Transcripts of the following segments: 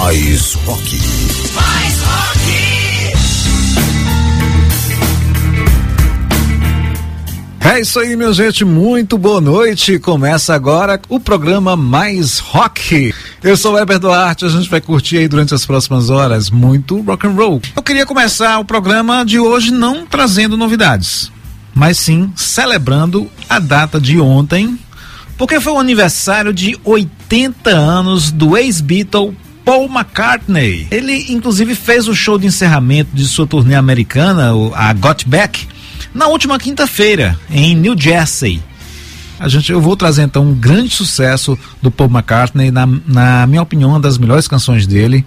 Mais rock. Mais rock. É isso aí, minha gente. Muito boa noite. Começa agora o programa Mais Rock. Eu sou o Heber Duarte. A gente vai curtir aí durante as próximas horas muito rock and roll. Eu queria começar o programa de hoje não trazendo novidades, mas sim celebrando a data de ontem, porque foi o aniversário de 80 anos do ex-Beatle Paul McCartney. Ele, inclusive, fez o show de encerramento de sua turnê americana, a Got Back, na última quinta-feira, em New Jersey. A gente, eu vou trazer então um grande sucesso do Paul McCartney, na, na minha opinião, uma das melhores canções dele.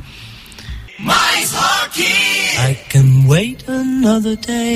Mais rock. I can wait another day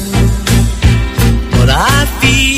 what I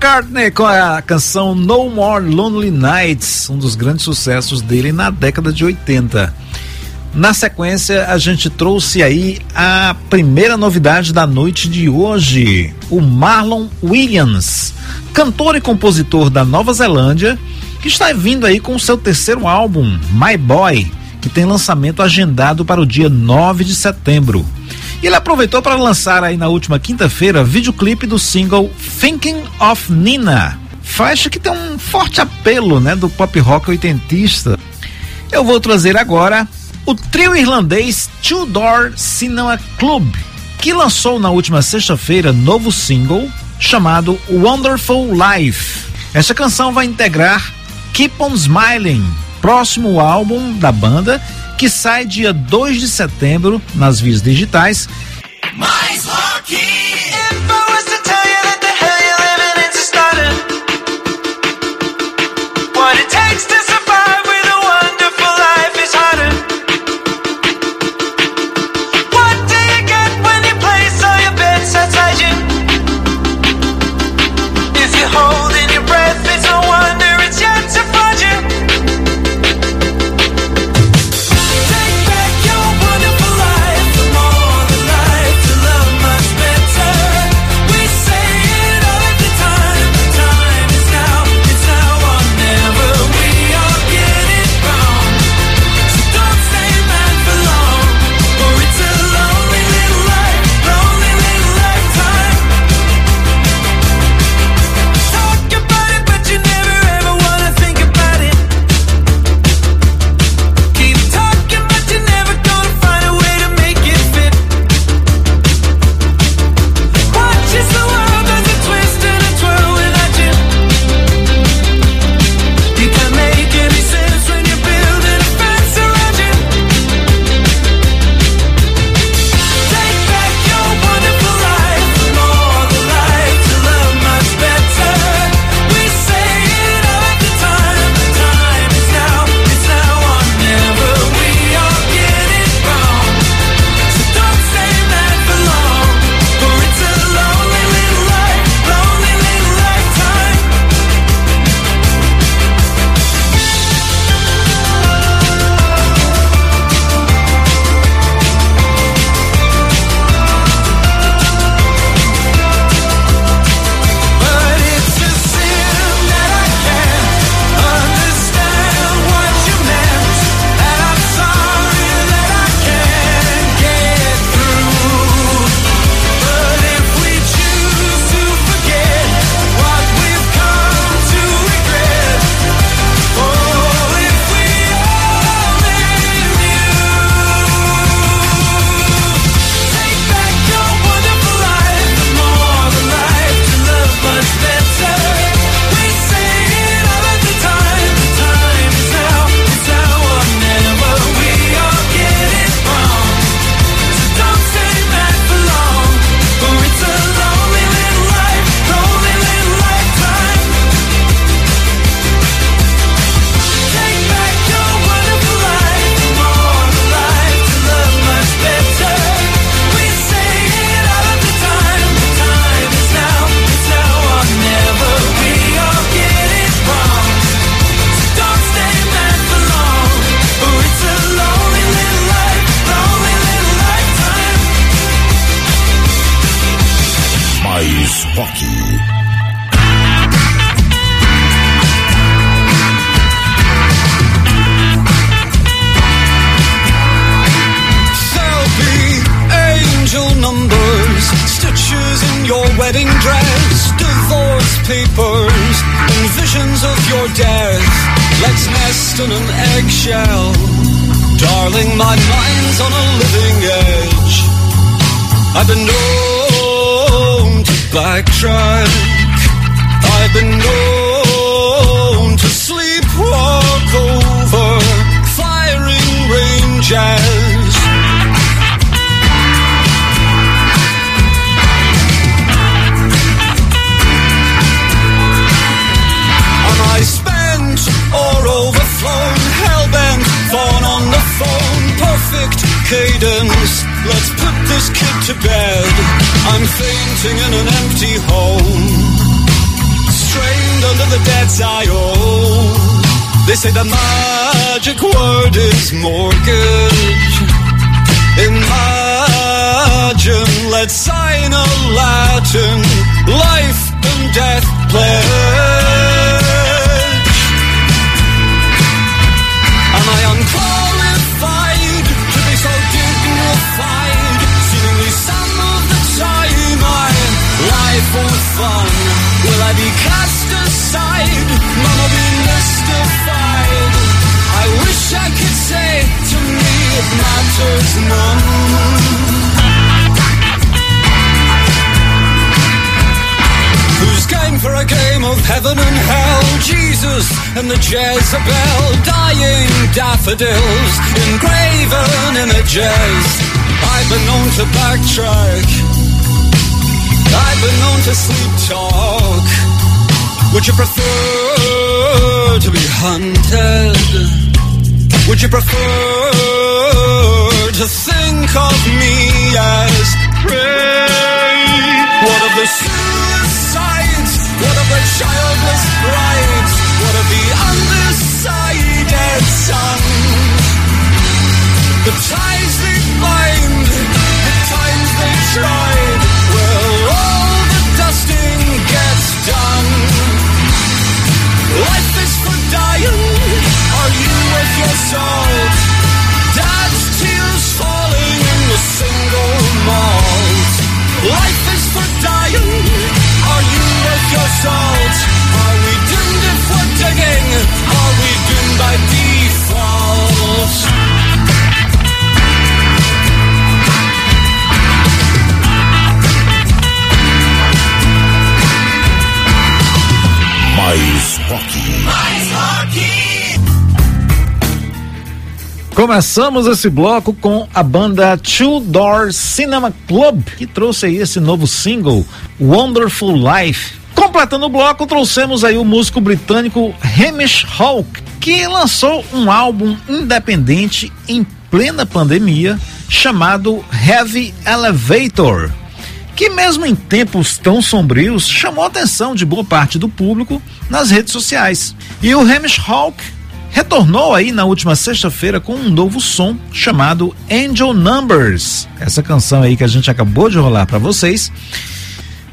McCartney com a canção No More Lonely Nights, um dos grandes sucessos dele na década de 80. Na sequência, a gente trouxe aí a primeira novidade da noite de hoje, o Marlon Williams, cantor e compositor da Nova Zelândia, que está vindo aí com seu terceiro álbum, My Boy, que tem lançamento agendado para o dia 9 de setembro. E ele aproveitou para lançar aí na última quinta-feira videoclipe do single Thinking of Nina, faixa que tem um forte apelo, né, do pop rock oitentista. Eu vou trazer agora o trio irlandês Two Door Cinema Club, que lançou na última sexta-feira novo single chamado Wonderful Life. Esta canção vai integrar Keep on Smiling, próximo álbum da banda, que sai dia 2 de setembro nas vias digitais. Mais rock. To be hunted? Would you prefer to think of me as prey? What of the suicides? What of the childless brides? What of the undecided sons? The ties they bind, the times they tried. Are you your salt? Dad's tears falling in the single malt. Life is for dying. Are you your salt? Are we doomed if we're digging? Are we doomed by default? Mais rock. Mais Começamos esse bloco com a banda Two Door Cinema Club, que trouxe aí esse novo single, Wonderful Life. Completando o bloco, trouxemos aí o músico britânico Hamish Hawk, que lançou um álbum independente em plena pandemia, chamado Heavy Elevator, que mesmo em tempos tão sombrios, chamou a atenção de boa parte do público nas redes sociais. E o Hamish Hawk retornou aí na última sexta-feira com um novo som chamado Angel Numbers. Essa canção aí que a gente acabou de rolar para vocês.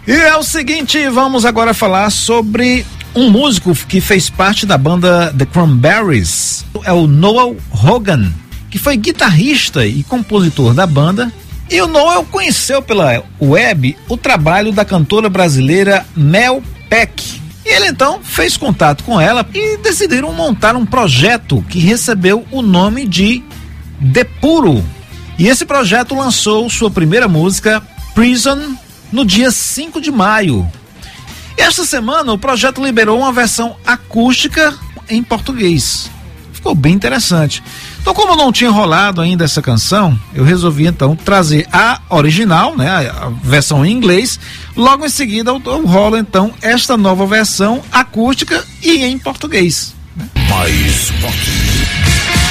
E é o seguinte, vamos agora falar sobre um músico que fez parte da banda The Cranberries. É o Noel Hogan, que foi guitarrista e compositor da banda. E o Noel conheceu pela web o trabalho da cantora brasileira Mel Peck. E ele então fez contato com ela e decidiram montar um projeto que recebeu o nome de Depuro. E esse projeto lançou sua primeira música, Prison, no dia 5 de maio. E esta semana o projeto liberou uma versão acústica em português. Ficou bem interessante. Então, como não tinha rolado ainda essa canção, eu resolvi então trazer a original, né, a versão em inglês. Logo em seguida eu, eu rolo então esta nova versão acústica e em português. Mais rock. rock.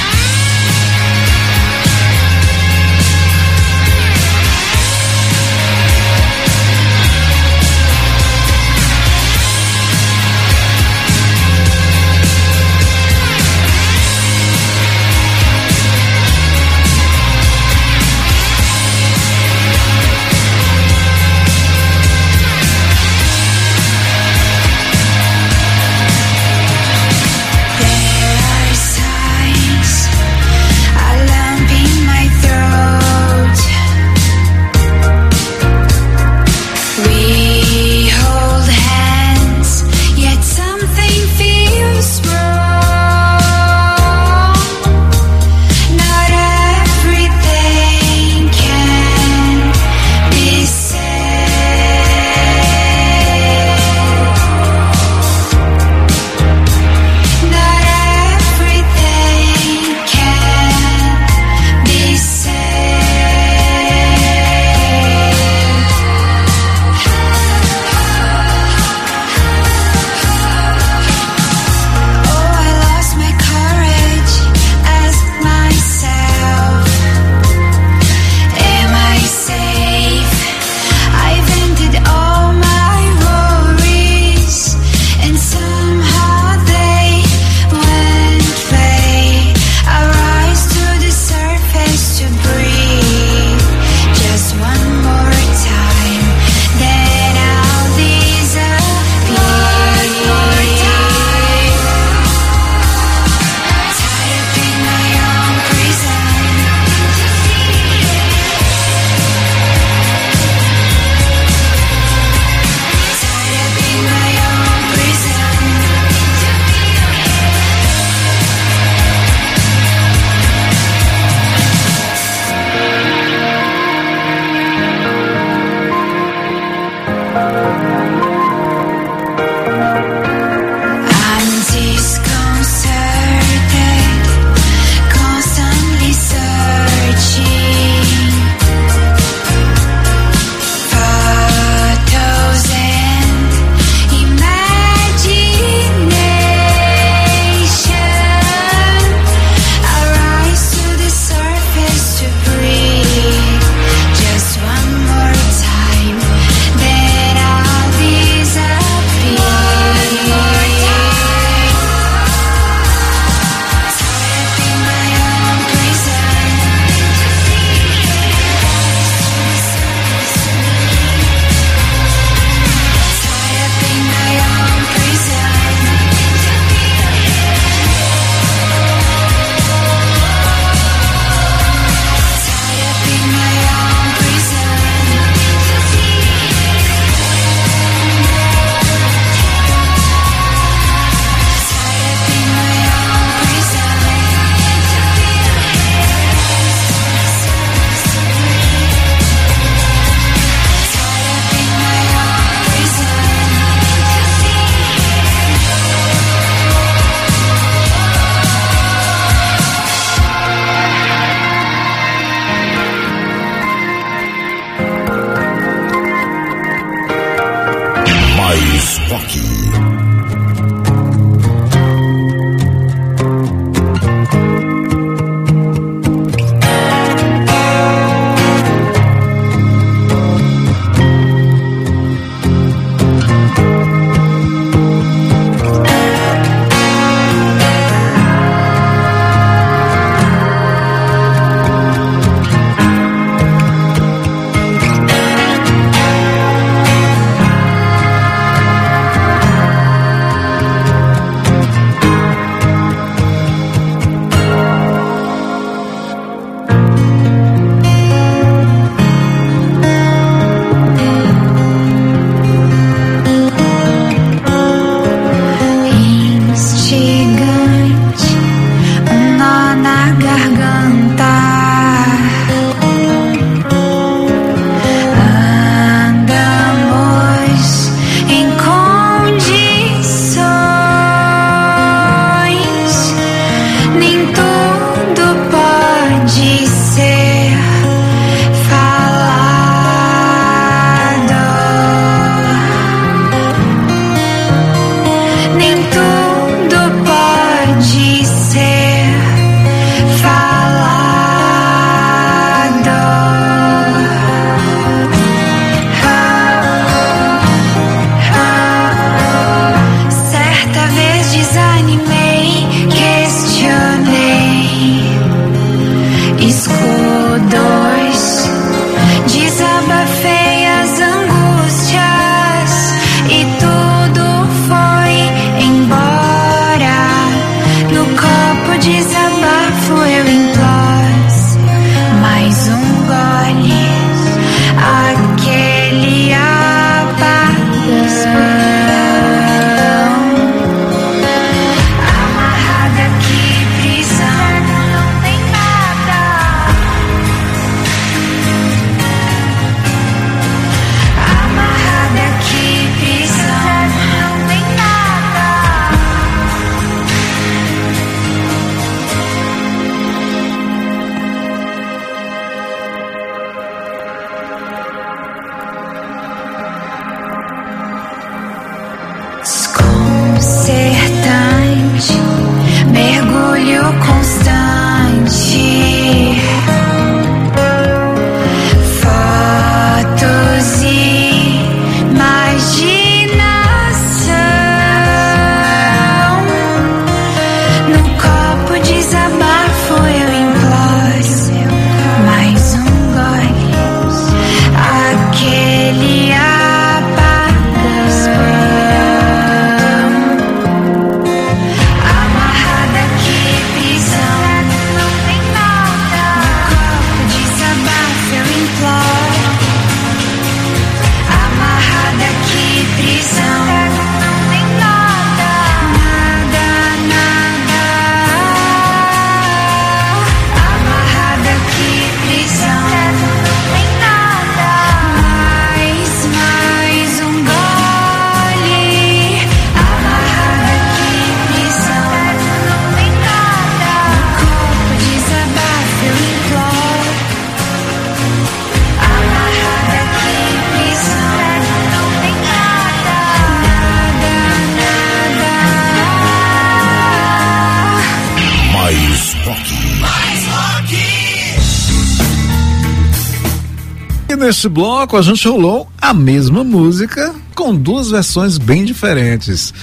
E neste bloco a gente rolou a mesma música com duas versões bem diferentes.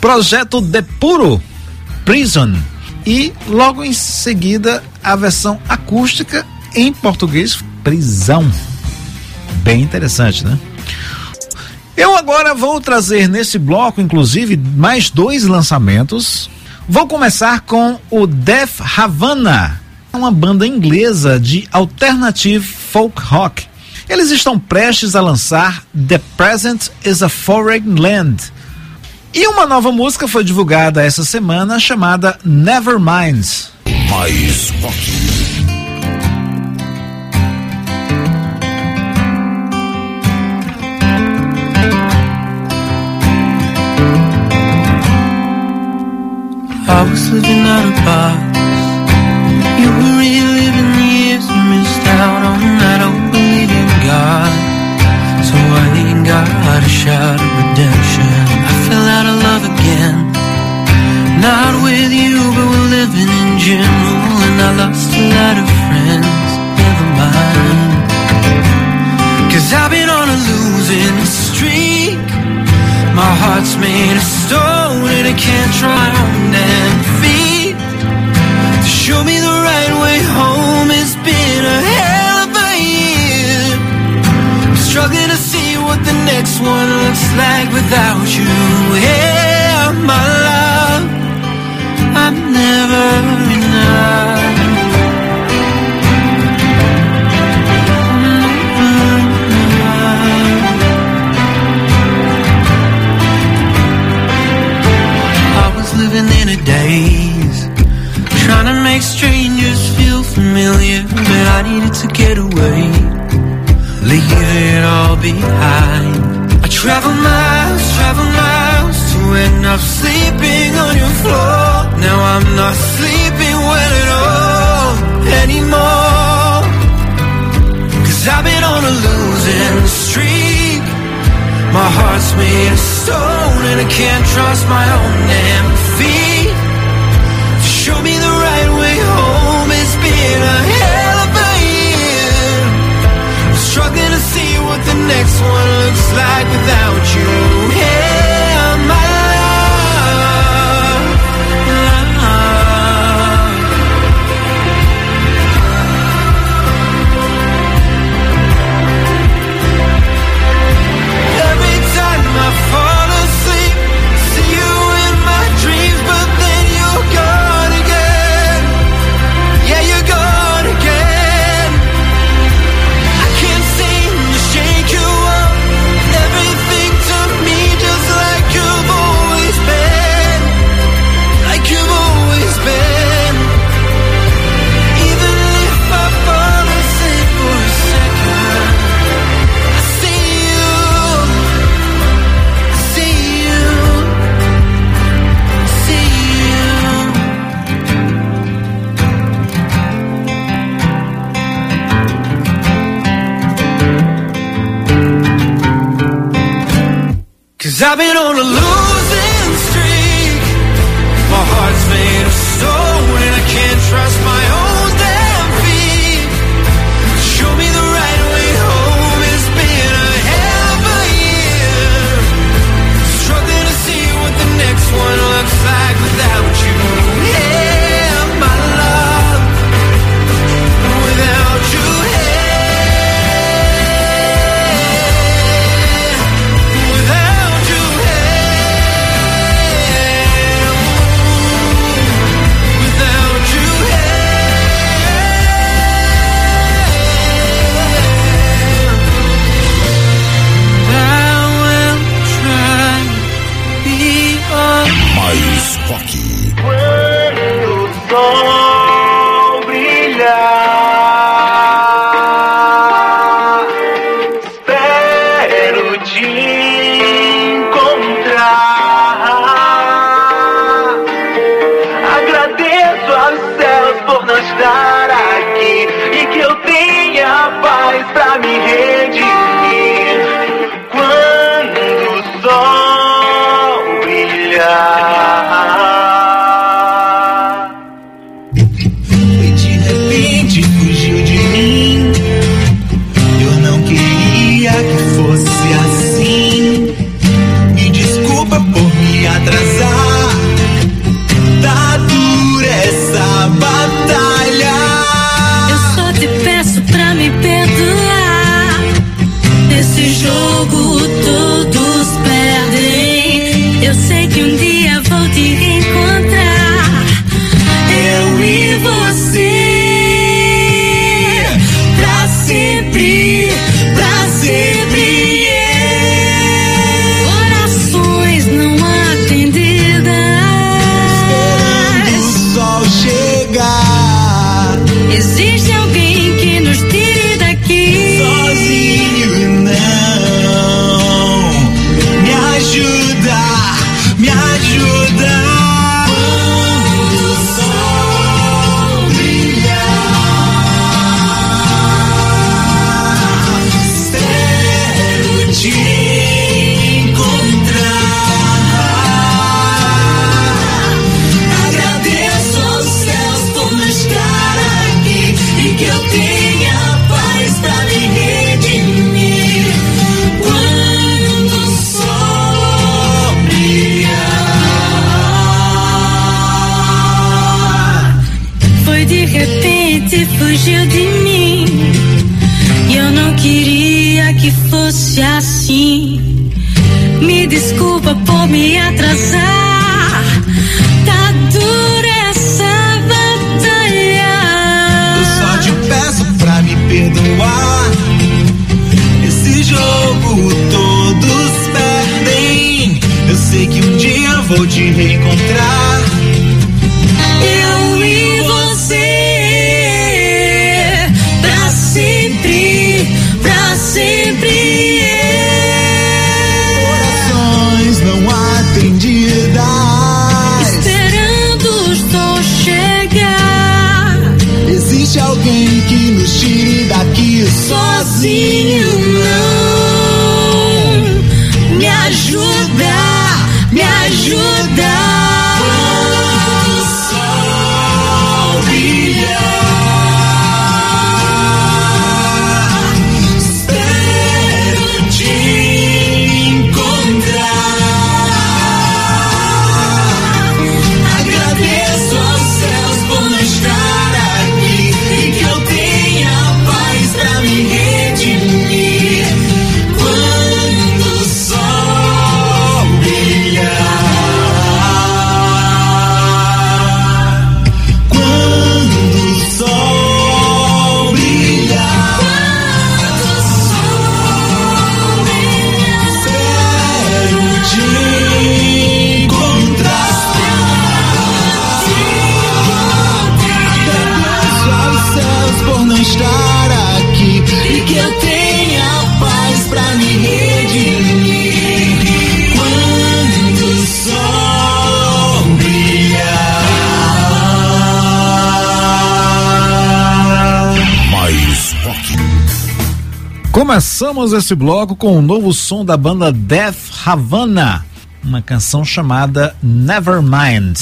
Projeto De Puro, Prison. E logo em seguida a versão acústica em português, Prisão. Bem interessante, né? Eu agora vou trazer nesse bloco, inclusive, mais dois lançamentos. Vou começar com o Def Havana, uma banda inglesa de alternative folk rock. Eles estão prestes a lançar The Present is a Foreign Land. E uma nova música foi divulgada essa semana chamada Nevermind. Mais rock. I was living out of box. God, so I ain't got a shot of redemption. I fell out of love again. Not with you, but we're living in general. And I lost a lot of friends. Never mind. Cause I've been on a losing streak. My heart's made of stone and I can't try on damn feet. To show me the right way home struggling to see what the next one looks like without you. Yeah, my love, I'm never enough. I was living in a daze, trying to make strangers feel familiar, but I needed to get away, leave it all behind. I travel miles, travel miles to end up sleeping on your floor. Now I'm not sleeping well at all anymore. Cause I've been on a losing streak. My heart's made of stone and I can't trust my own damn feet. Next one looks like without you. Yeah, Começamos esse bloco com o novo som da banda Death Havana, uma canção chamada Nevermind.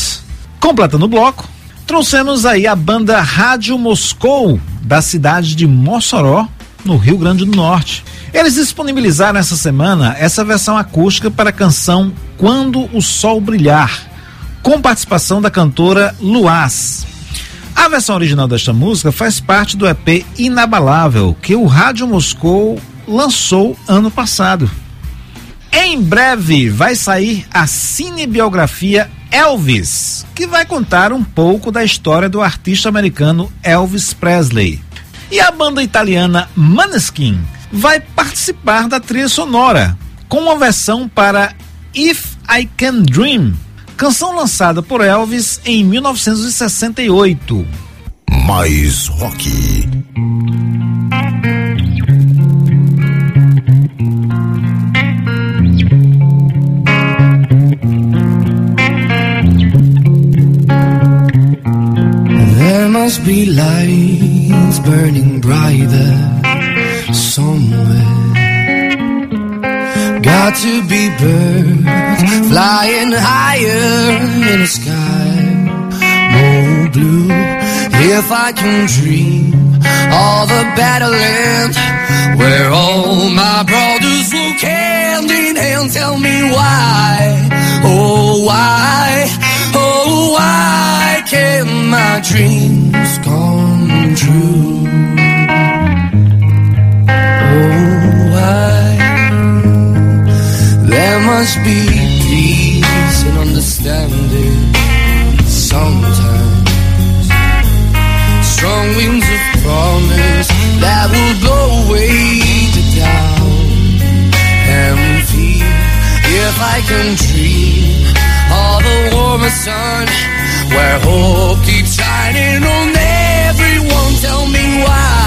Completando o bloco, trouxemos aí a banda Rádio Moscou, da cidade de Mossoró, no Rio Grande do Norte. Eles disponibilizaram essa semana essa versão acústica para a canção Quando o Sol Brilhar, com participação da cantora Luaz. A versão original desta música faz parte do EP Inabalável, que o Rádio Moscou lançou ano passado. Em breve vai sair a cinebiografia Elvis, que vai contar um pouco da história do artista americano Elvis Presley. E a banda italiana Maneskin vai participar da trilha sonora, com uma versão para If I Can Dream, canção lançada por Elvis em 1968. Mais rock. Must be lights burning brighter somewhere. Got to be birds flying higher in the sky, more blue. If I can dream of the better land where all my brothers walk hand in hand, tell me why, oh why, oh why can't my dreams come true? Oh why? There must be peace and understanding sometimes. Strong winds of promise that will blow away the doubt and fear. If I can dream of a warmer sun where hope keeps shining on everyone, tell me why.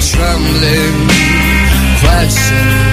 trembling questions.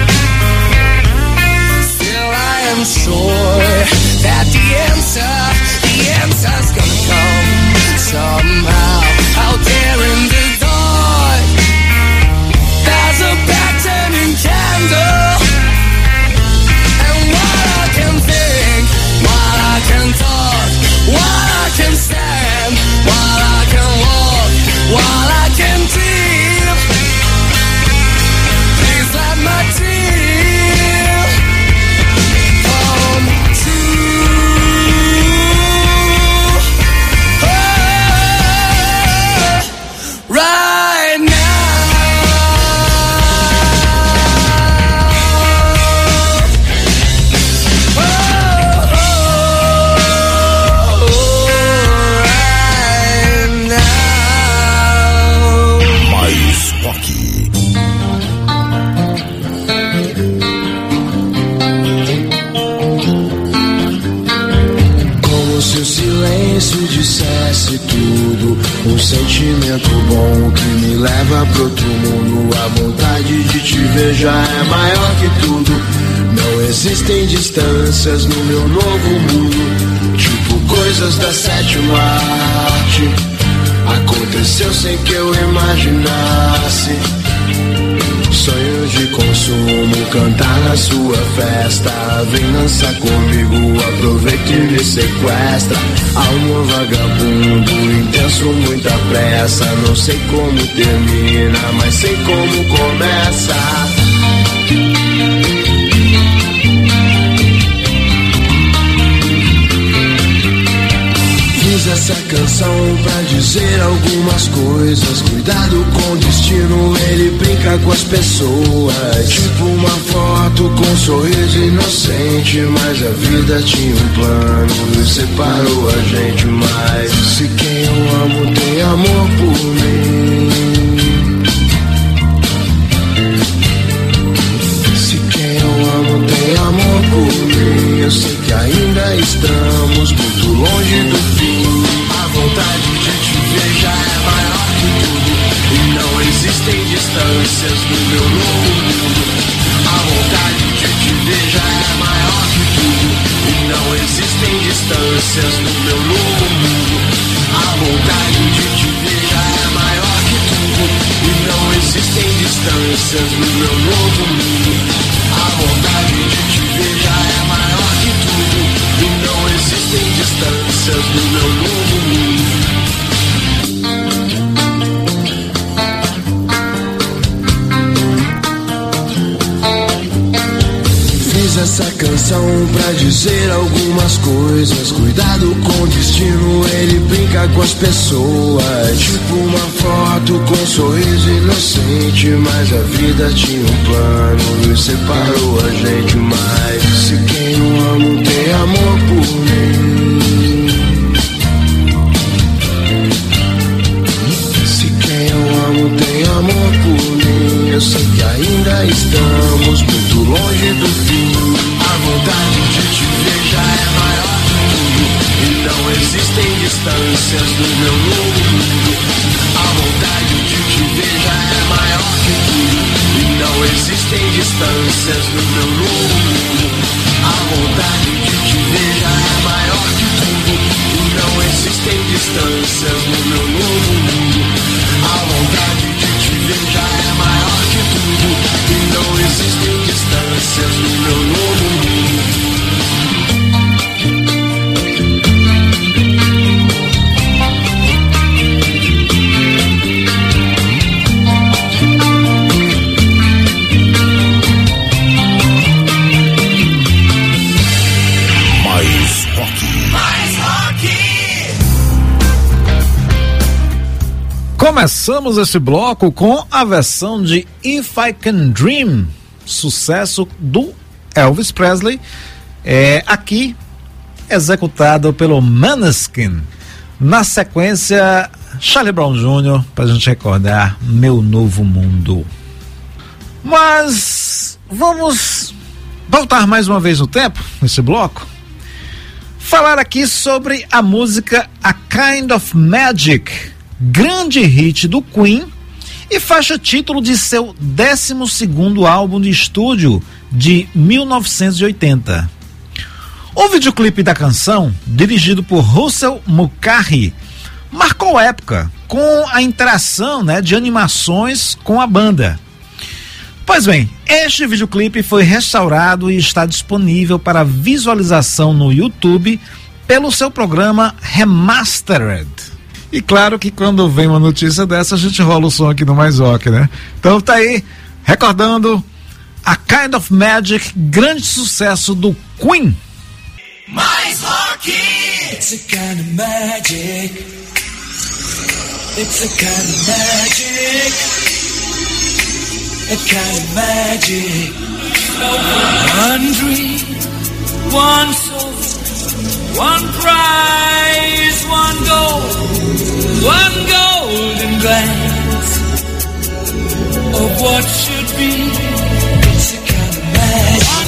Cantar na sua festa. Vem dançar comigo, aproveita e me sequestra. Alma vagabundo, intenso, muita pressa. Não sei como termina, mas sei como começa. Essa canção pra dizer algumas coisas. Cuidado com o destino, ele brinca com as pessoas. Tipo uma foto com um sorriso inocente. Mas a vida tinha um plano e separou a gente mais. Se quem eu amo tem amor por mim. Canção pra dizer algumas coisas. Cuidado com o destino, ele brinca com as pessoas. Tipo uma foto com um sorriso inocente. Mas a vida tinha um plano e separou a gente mais. Se quem eu amo tem amor por mim. Começamos esse bloco com a versão de If I Can Dream, sucesso do Elvis Presley, é, aqui executado pelo Maneskin. Na sequência, Charlie Brown Jr., para gente recordar Meu Novo Mundo. Mas vamos voltar mais uma vez no tempo, nesse bloco, falar aqui sobre a música A Kind of Magic, grande hit do Queen e faixa título de seu 12 álbum de estúdio de 1980. O videoclipe da canção, dirigido por Russell Mulcahy, marcou época com a interação né, de animações com a banda. Pois bem, este videoclipe foi restaurado e está disponível para visualização no YouTube pelo seu programa Remastered. E claro que quando vem uma notícia dessa, a gente rola o som aqui no Mais Rock, né? Então tá aí, recordando a Kind of Magic, grande sucesso do Queen. Mais rock! It's a kind of magic. It's a kind of magic. A kind of magic. One dream, one soul, one prize, one goal, one golden glance of what should be. It's a kind of magic.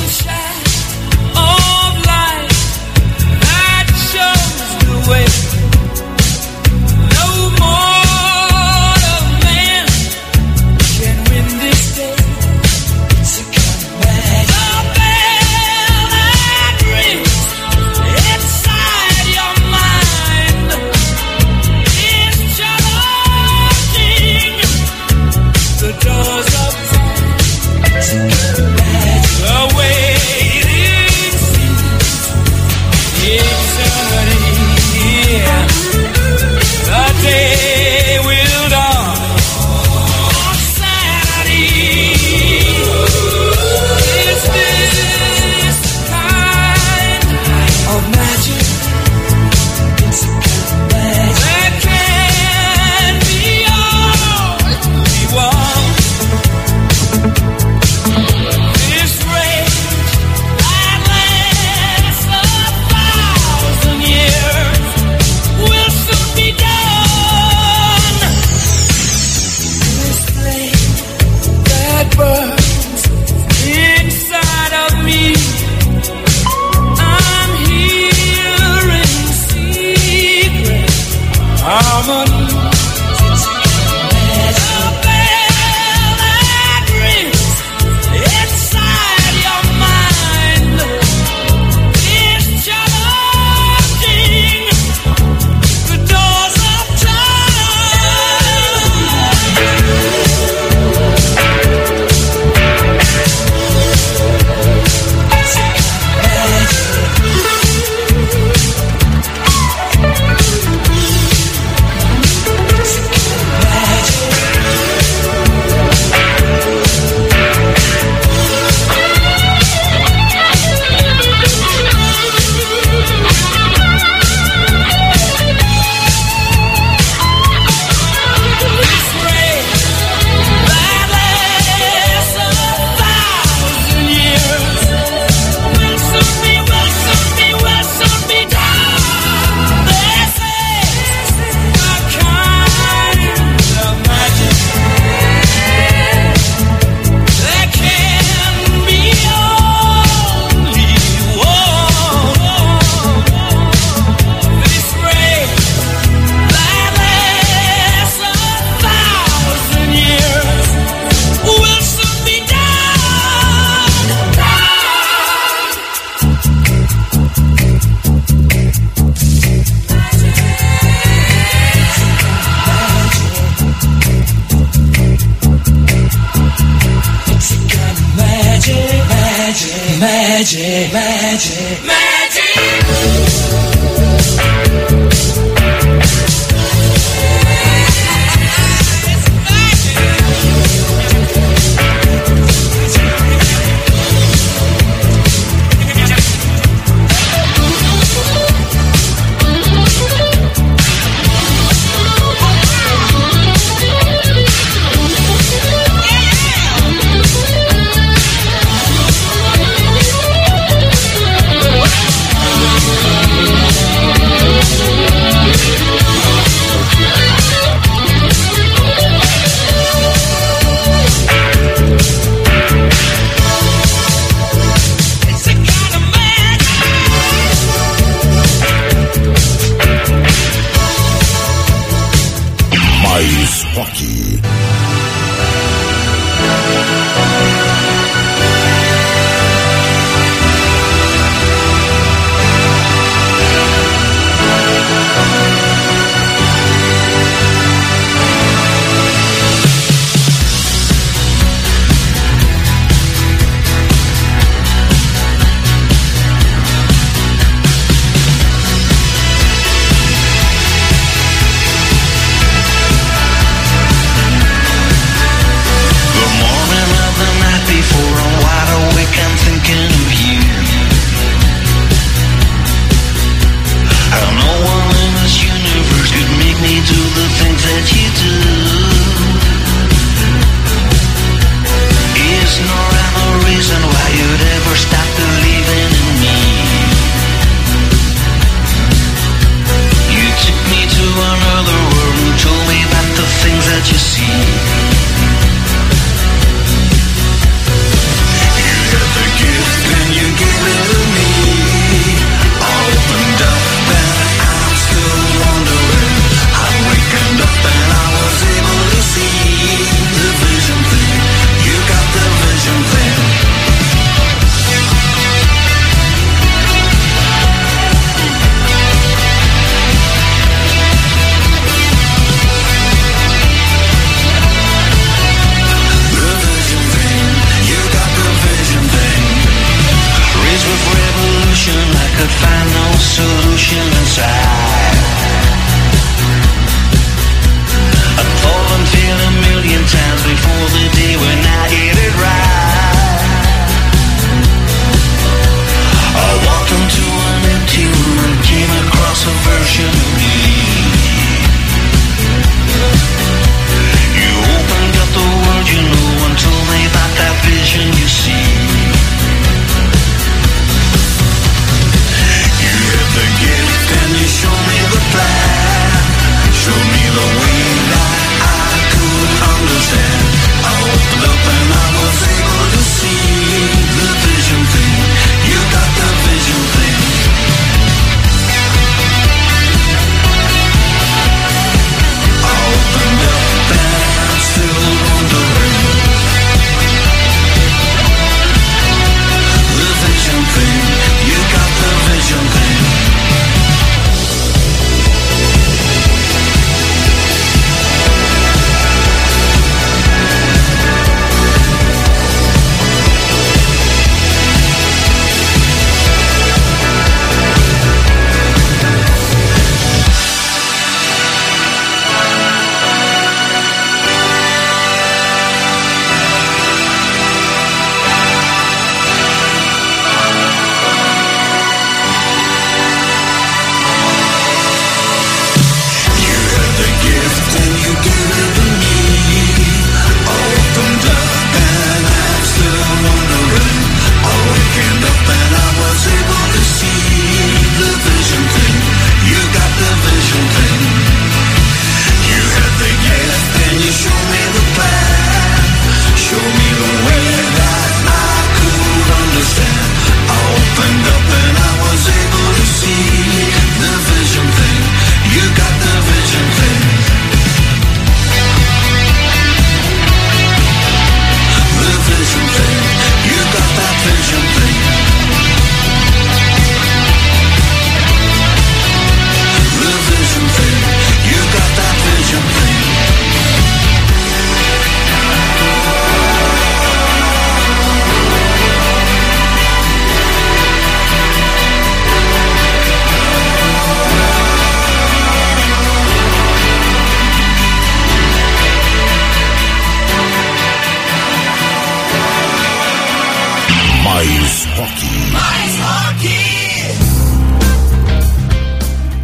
Mais rock. Mais rock.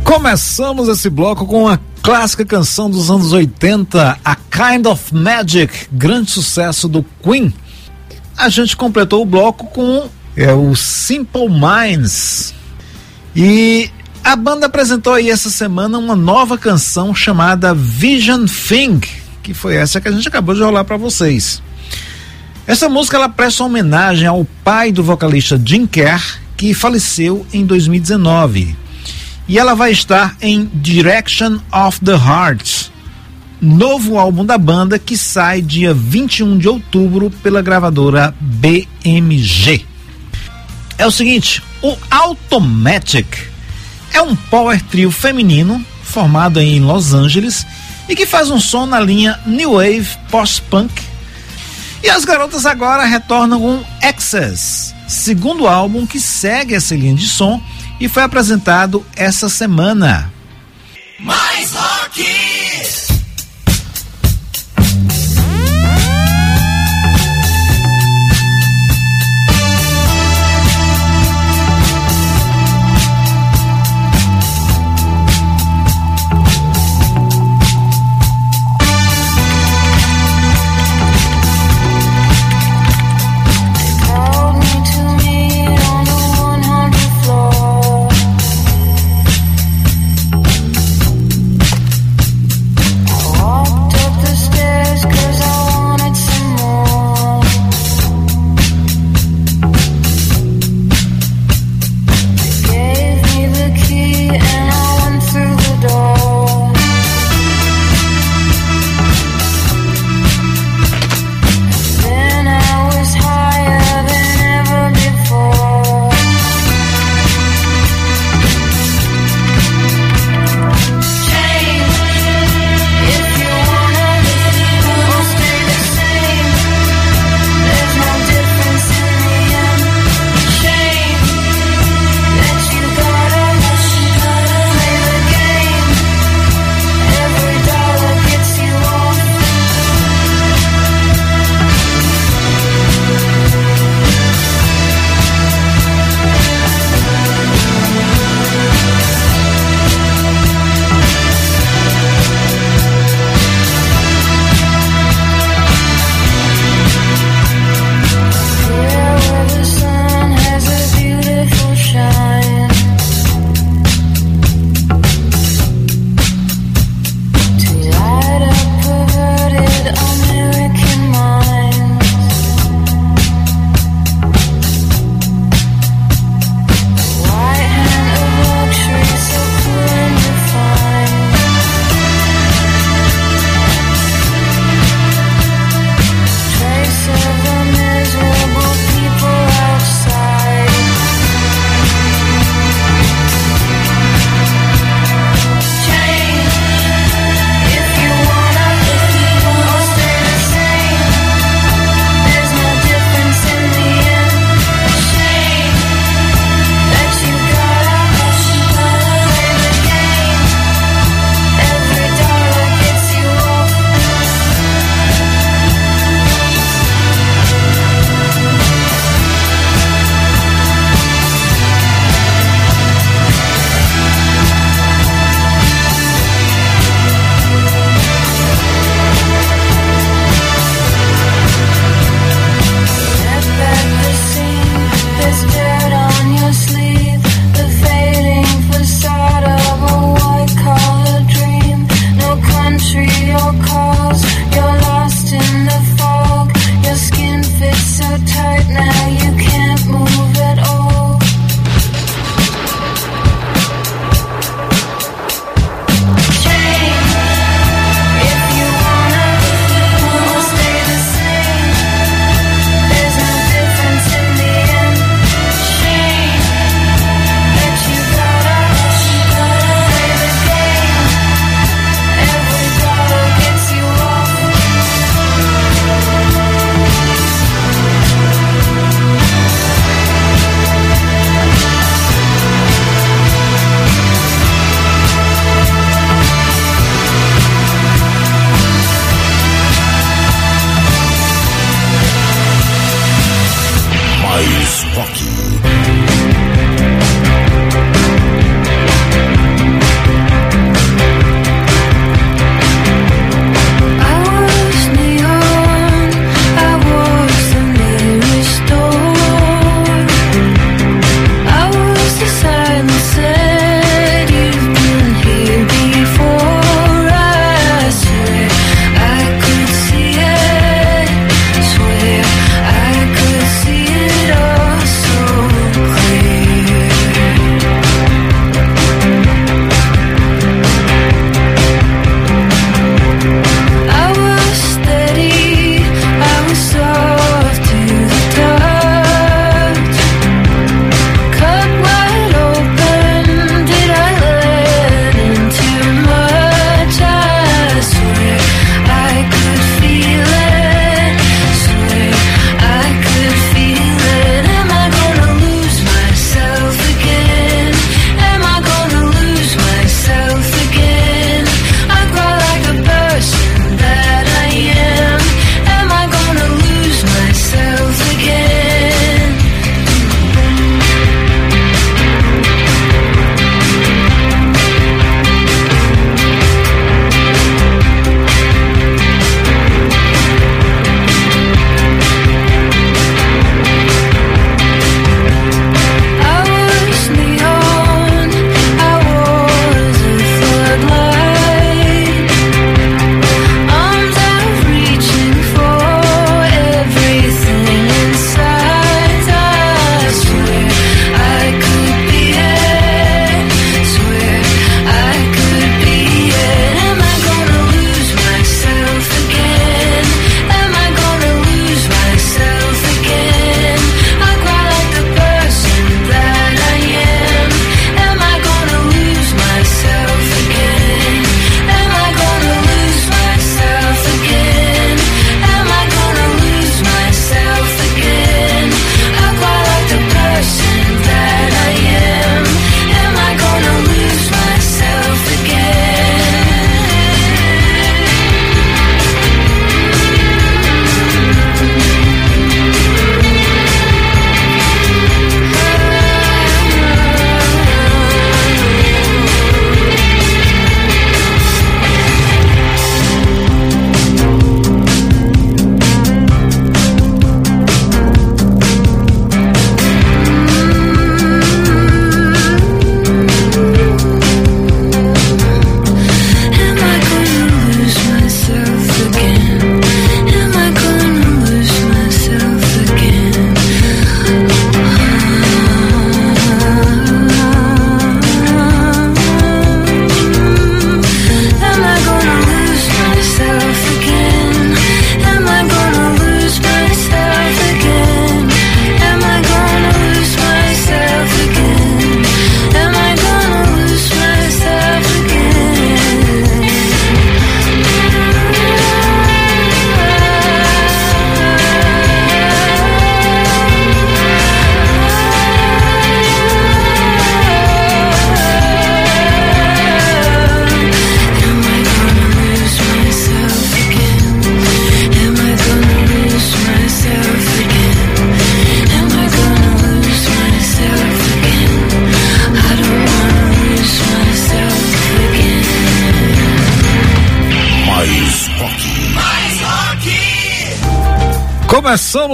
Começamos esse bloco com uma clássica canção dos anos 80, A Kind of Magic, grande sucesso do Queen. A gente completou o bloco com é, o Simple Minds. E a banda apresentou aí essa semana uma nova canção chamada Vision Thing, que foi essa que a gente acabou de rolar para vocês. Essa música ela presta homenagem ao pai do vocalista Jim Kerr, que faleceu em 2019 e ela vai estar em Direction of the Heart, novo álbum da banda que sai dia 21 de outubro pela gravadora BMG. É o seguinte, o Automatic é um power trio feminino formado em Los Angeles e que faz um som na linha New Wave Post-Punk. E as garotas agora retornam com Excess, segundo álbum que segue essa linha de som e foi apresentado essa semana. Mais!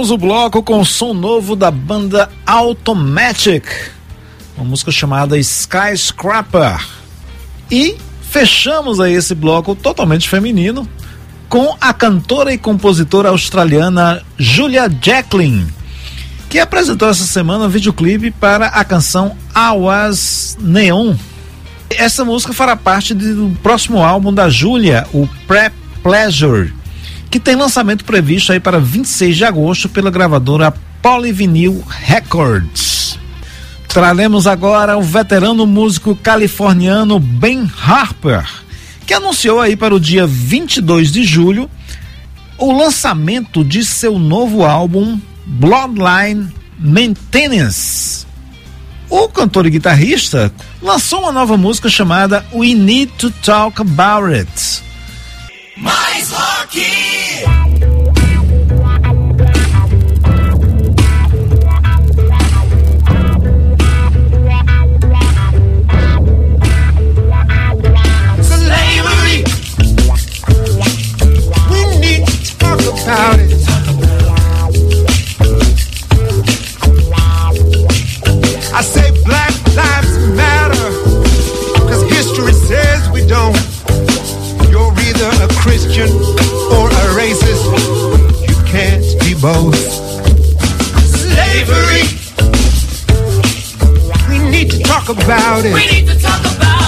Começamos o bloco com o som novo da banda Automatic, uma música chamada Skyscraper. E fechamos aí esse bloco totalmente feminino com a cantora e compositora australiana Julia Jacqueline, que apresentou essa semana um videoclipe para a canção Awas Neon. Essa música fará parte do próximo álbum da Julia, o Prep Pleasure que tem lançamento previsto aí para 26 de agosto pela gravadora Polyvinyl Records. Traremos agora o veterano músico californiano Ben Harper, que anunciou aí para o dia 22 de julho o lançamento de seu novo álbum Bloodline Maintenance. O cantor e guitarrista lançou uma nova música chamada We Need to Talk About It. Mais rock! About it. I say black lives matter. Cause history says we don't. You're either a Christian or a racist. You can't be both. Slavery. We need to talk about it. We need to talk about it.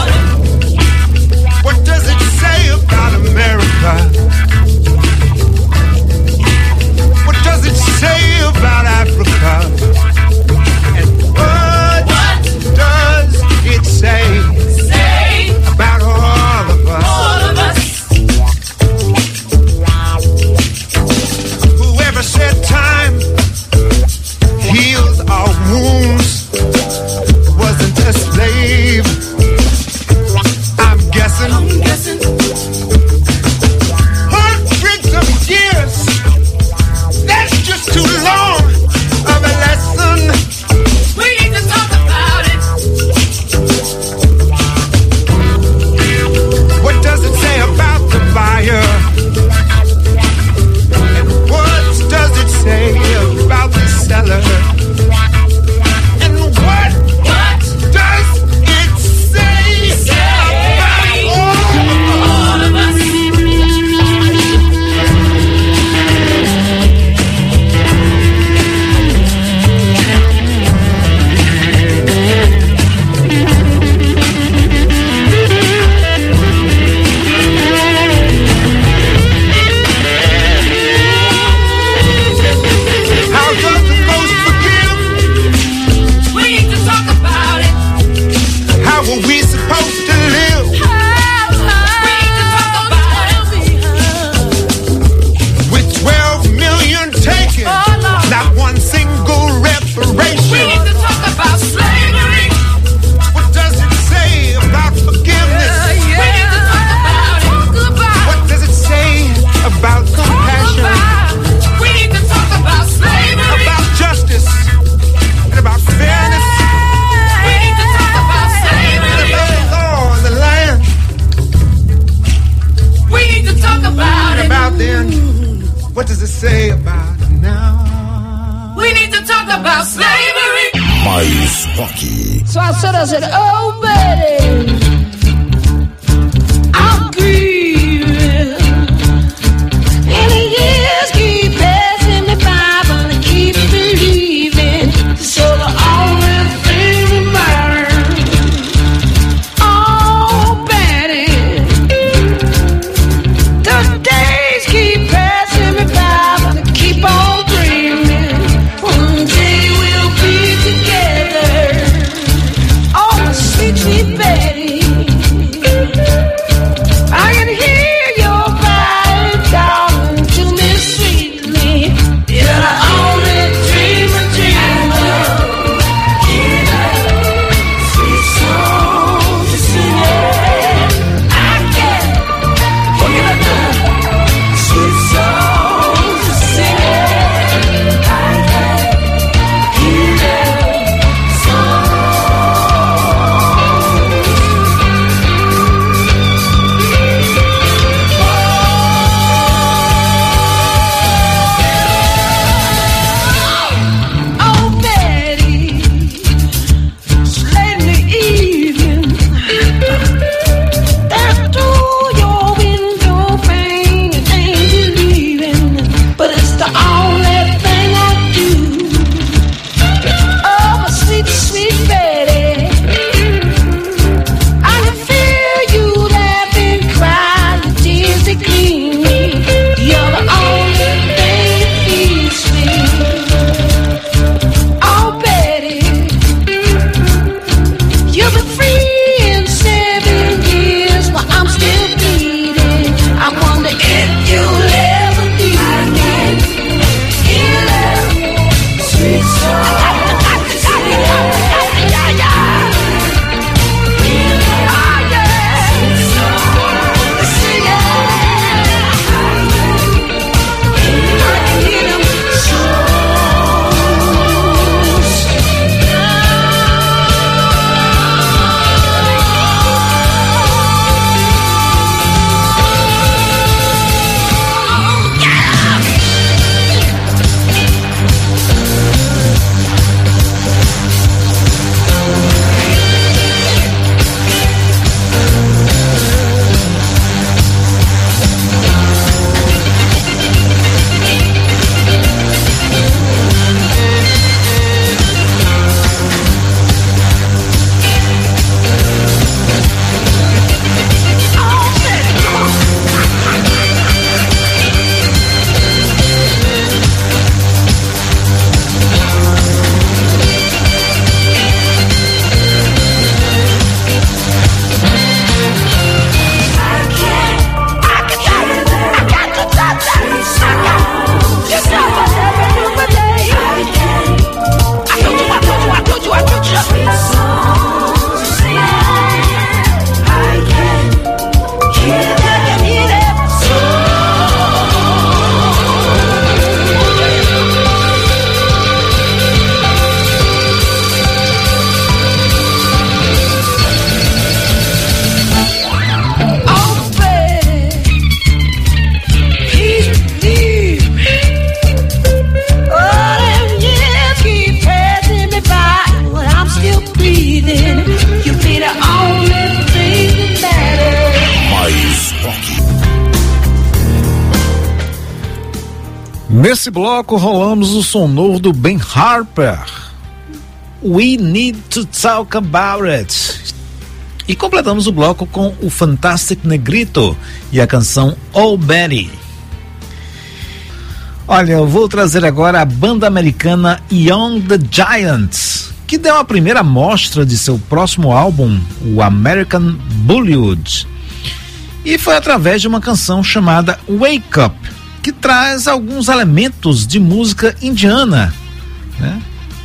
Nesse bloco rolamos o som novo do Ben Harper. We Need to Talk About It. E completamos o bloco com o Fantastic Negrito e a canção Oh Betty. Olha, eu vou trazer agora a banda americana Young the Giants, que deu a primeira mostra de seu próximo álbum, o American Bollywood. E foi através de uma canção chamada Wake Up, que traz alguns elementos de música indiana, né?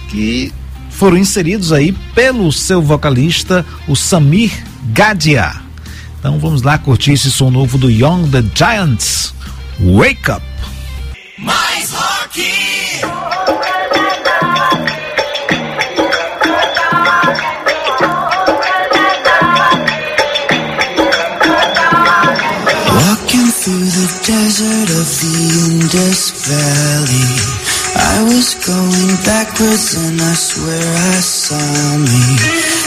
Que foram inseridos aí pelo seu vocalista, o Samir Gadia. Então vamos lá curtir esse som novo do Young the Giants. Wake Up. Was going backwards and I swear I saw me.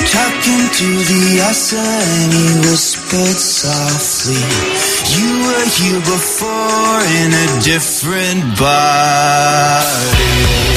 Talking to the Asa and he whispered softly. You were here before in a different body.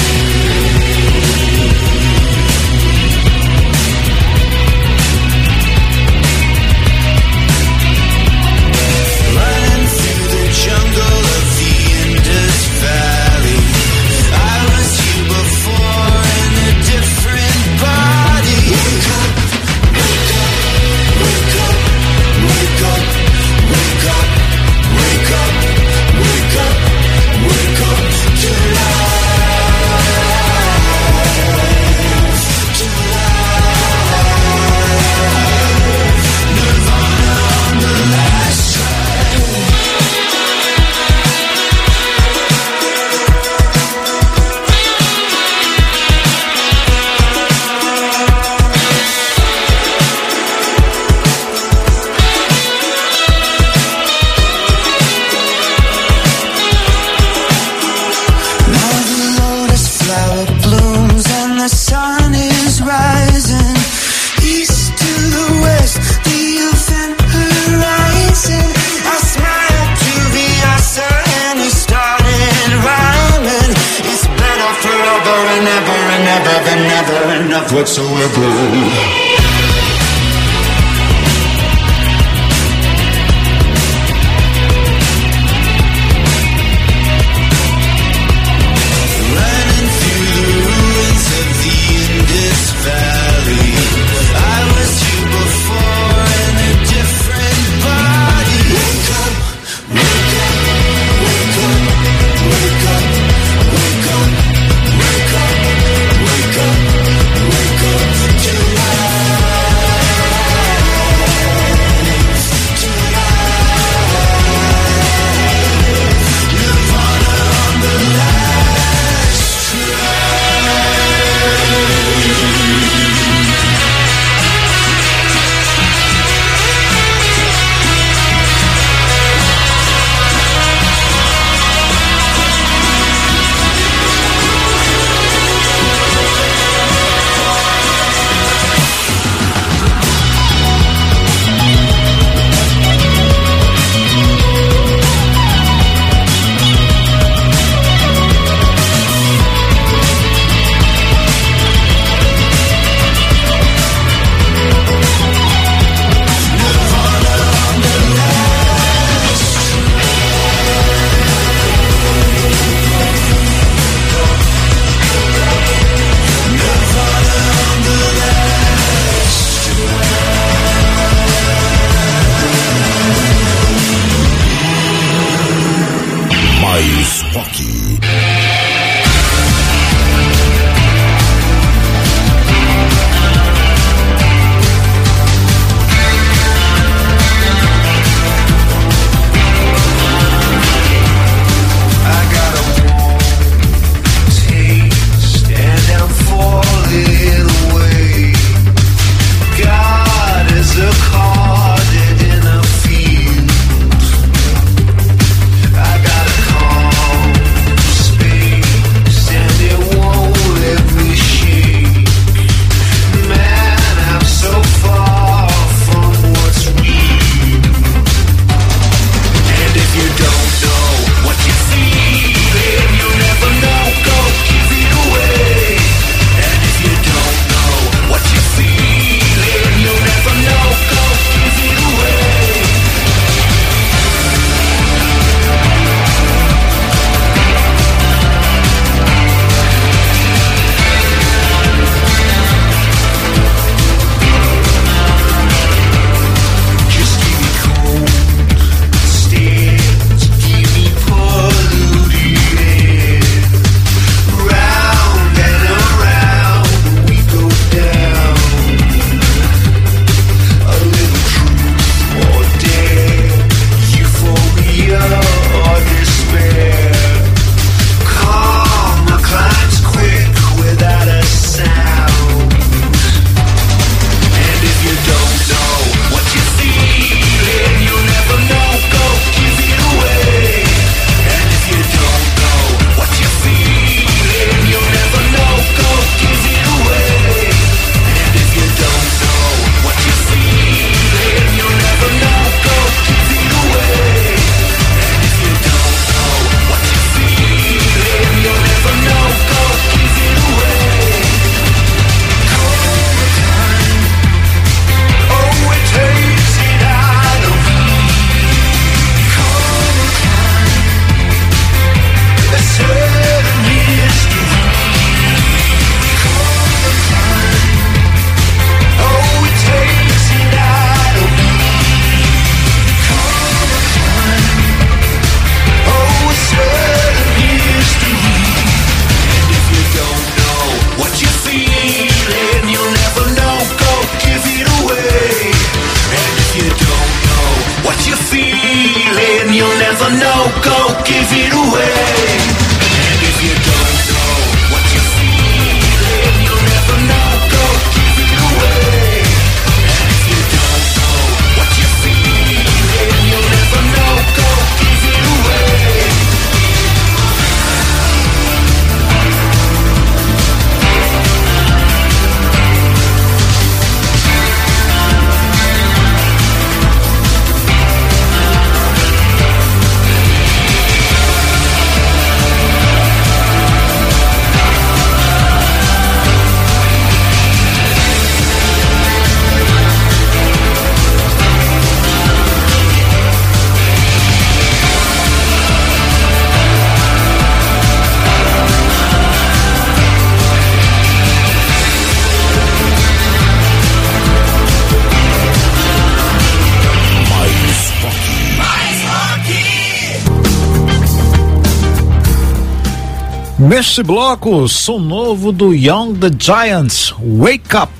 Neste bloco, som novo do Young the Giants, Wake Up.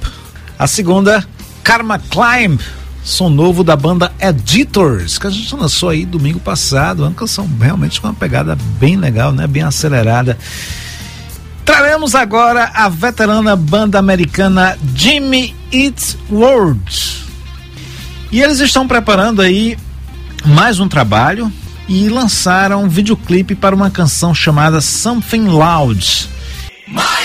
A segunda, Karma Climb, som novo da banda Editors, que a gente lançou aí domingo passado. É uma canção realmente com uma pegada bem legal, né? Bem acelerada. Traremos agora a veterana banda americana Jimmy Eat World. E eles estão preparando aí mais um trabalho, e lançaram um videoclipe para uma canção chamada Something Loud. Mais!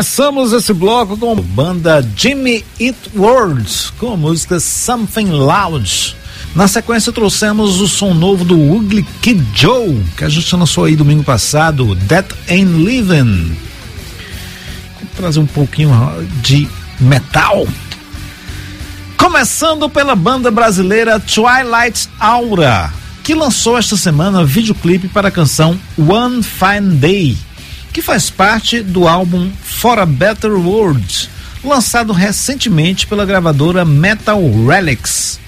Começamos esse bloco com a banda Jimmy Eat Words, com a música Something Loud. Na sequência trouxemos o som novo do Ugly Kid Joe, que a gente lançou aí domingo passado, That Ain't Living. Vou trazer um pouquinho de metal. Começando pela banda brasileira Twilight Aura, que lançou esta semana videoclipe para a canção One Fine Day, que faz parte do álbum For a Better World, lançado recentemente pela gravadora Metal Relics.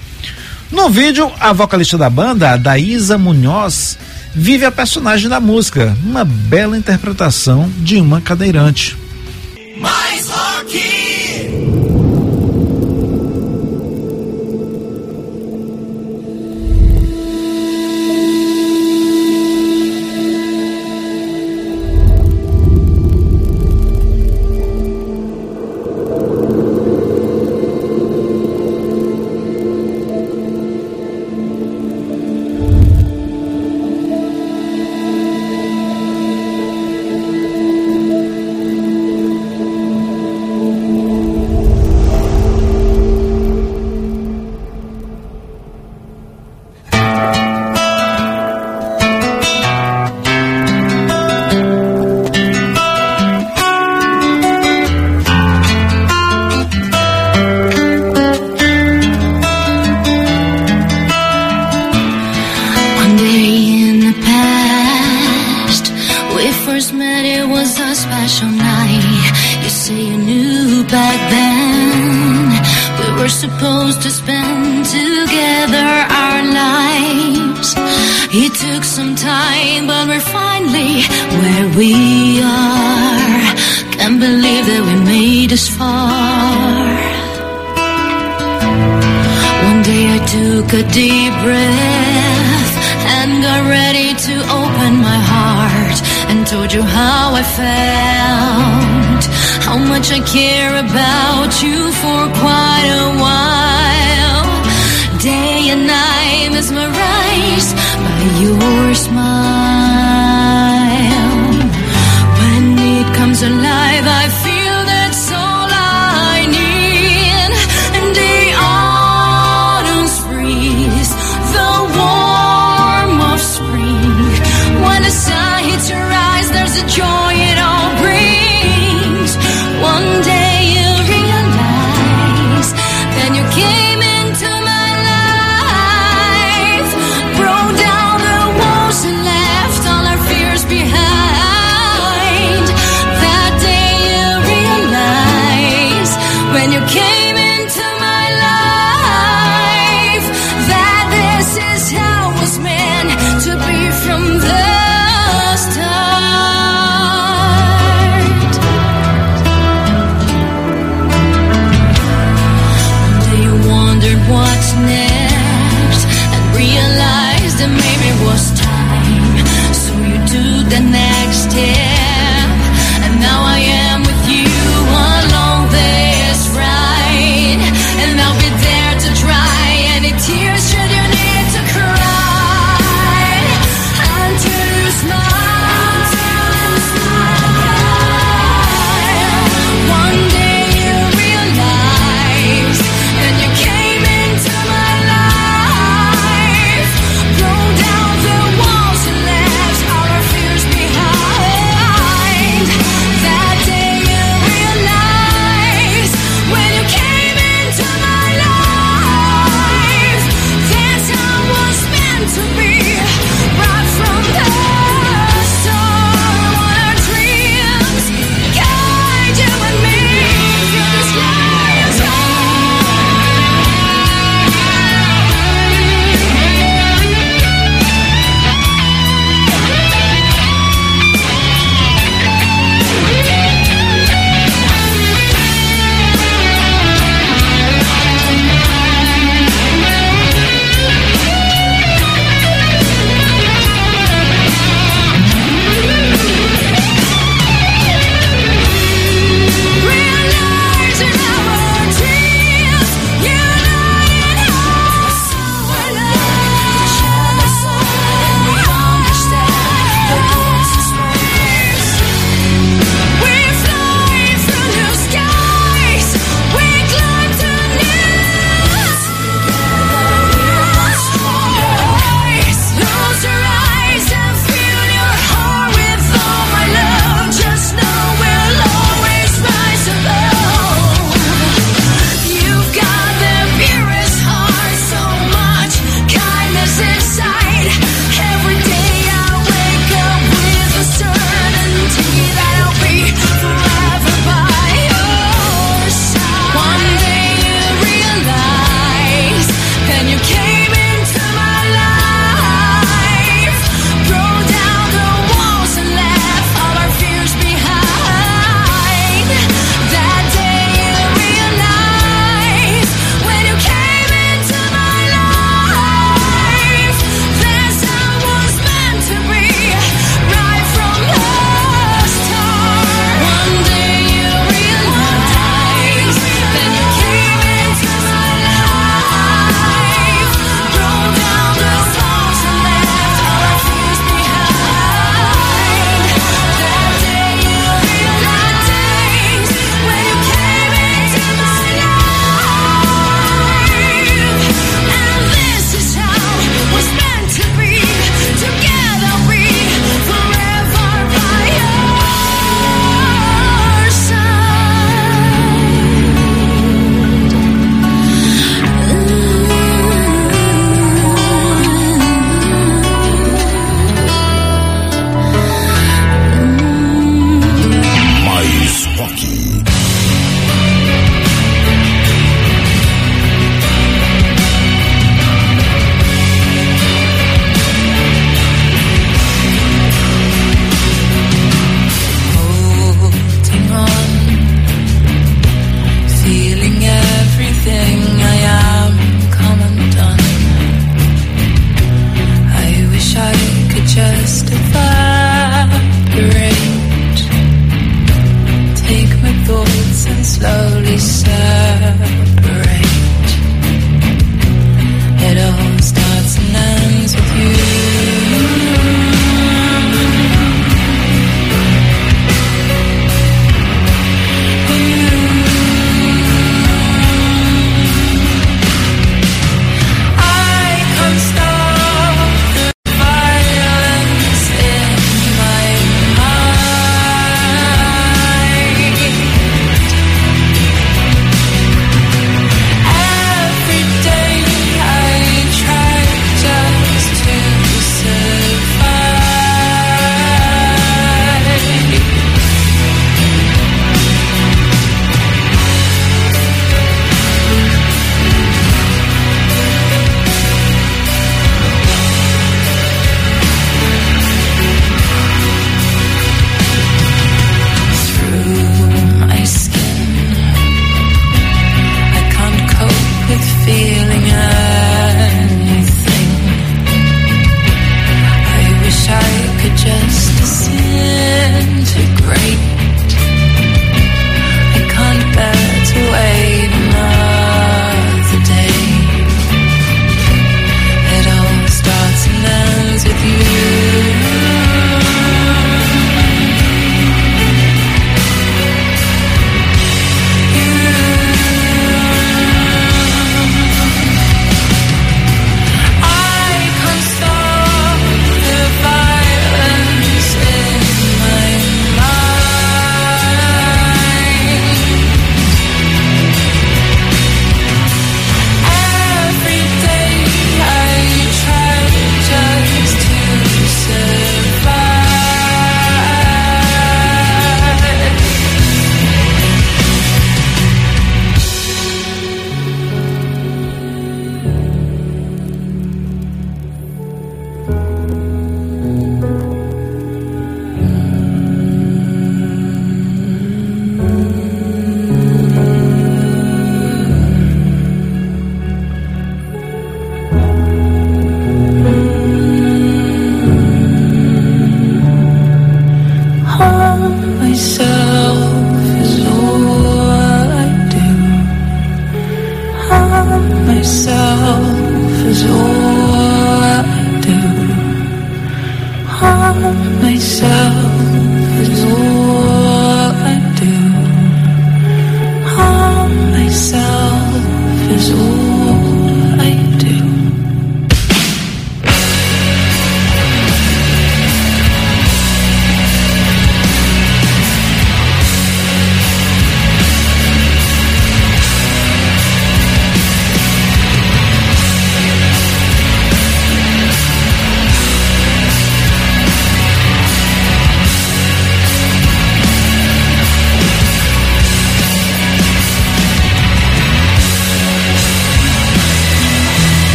No vídeo, a vocalista da banda, Daísa Munhoz, vive a personagem da música, uma bela interpretação de uma cadeirante. Mais rock!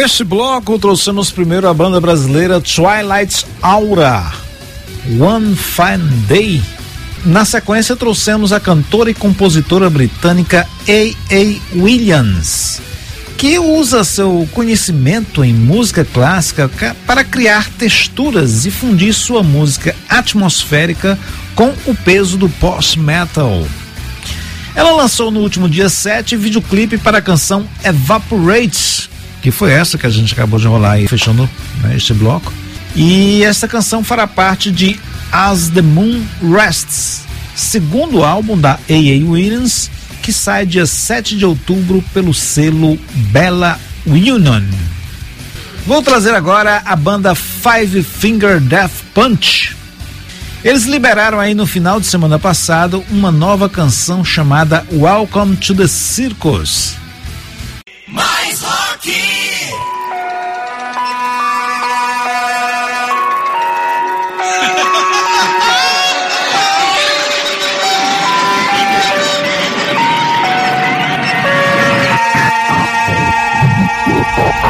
Neste bloco trouxemos primeiro a banda brasileira Twilight Aura, One Fine Day. Na sequência trouxemos a cantora e compositora britânica A.A. Williams, que usa seu conhecimento em música clássica ca- para criar texturas e fundir sua música atmosférica com o peso do post-metal. Ela lançou no último dia 7 videoclipe para a canção Evaporate, que foi essa que a gente acabou de rolar aí, fechando né, este bloco. E essa canção fará parte de As the Moon Rests, segundo álbum da A.A. Williams, que sai dia 7 de outubro pelo selo Bella Union. Vou trazer agora a banda Five Finger Death Punch. Eles liberaram aí no final de semana passado uma nova canção chamada Welcome to the Circus. Oh,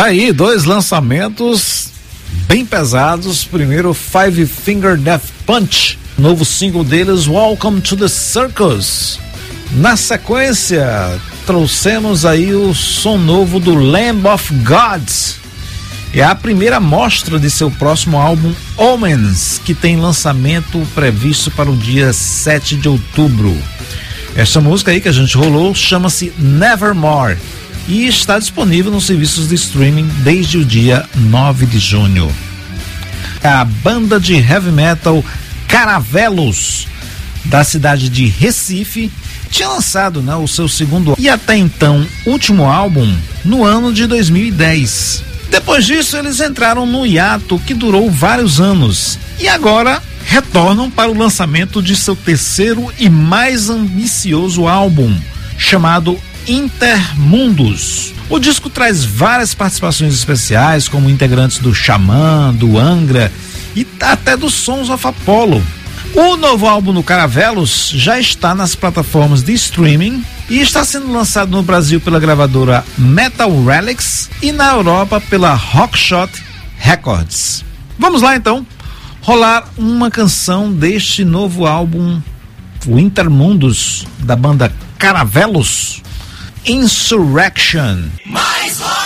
Tá aí, dois lançamentos bem pesados. Primeiro, Five Finger Death Punch, novo single deles, Welcome to the Circus. Na sequência, trouxemos aí o som novo do Lamb of Gods. É a primeira mostra de seu próximo álbum, Omens, que tem lançamento previsto para o dia 7 de outubro. Essa música aí que a gente rolou chama-se Nevermore e está disponível nos serviços de streaming desde o dia 9 de junho. A banda de heavy metal Caravelos, da cidade de Recife, tinha lançado né, o seu segundo e até então último álbum no ano de 2010. Depois disso, eles entraram no hiato que durou vários anos e agora retornam para o lançamento de seu terceiro e mais ambicioso álbum, chamado Intermundos. O disco traz várias participações especiais, como integrantes do Xamã, do Angra e até do Sons of Apollo. O novo álbum do Caravelos já está nas plataformas de streaming e está sendo lançado no Brasil pela gravadora Metal Relics e na Europa pela Rockshot Records. Vamos lá então rolar uma canção deste novo álbum, o Intermundos, da banda Caravelos, Insurrection. Mais rock!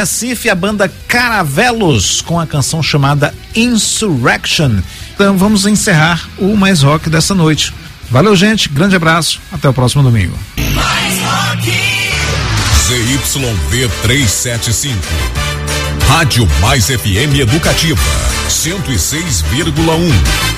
Recife, a banda Caravelos, com a canção chamada Insurrection. Então vamos encerrar o Mais Rock dessa noite. Valeu, gente. Grande abraço. Até o próximo domingo. Mais Rock. ZYD 375. Rádio Mais FM Educativa. 106,1.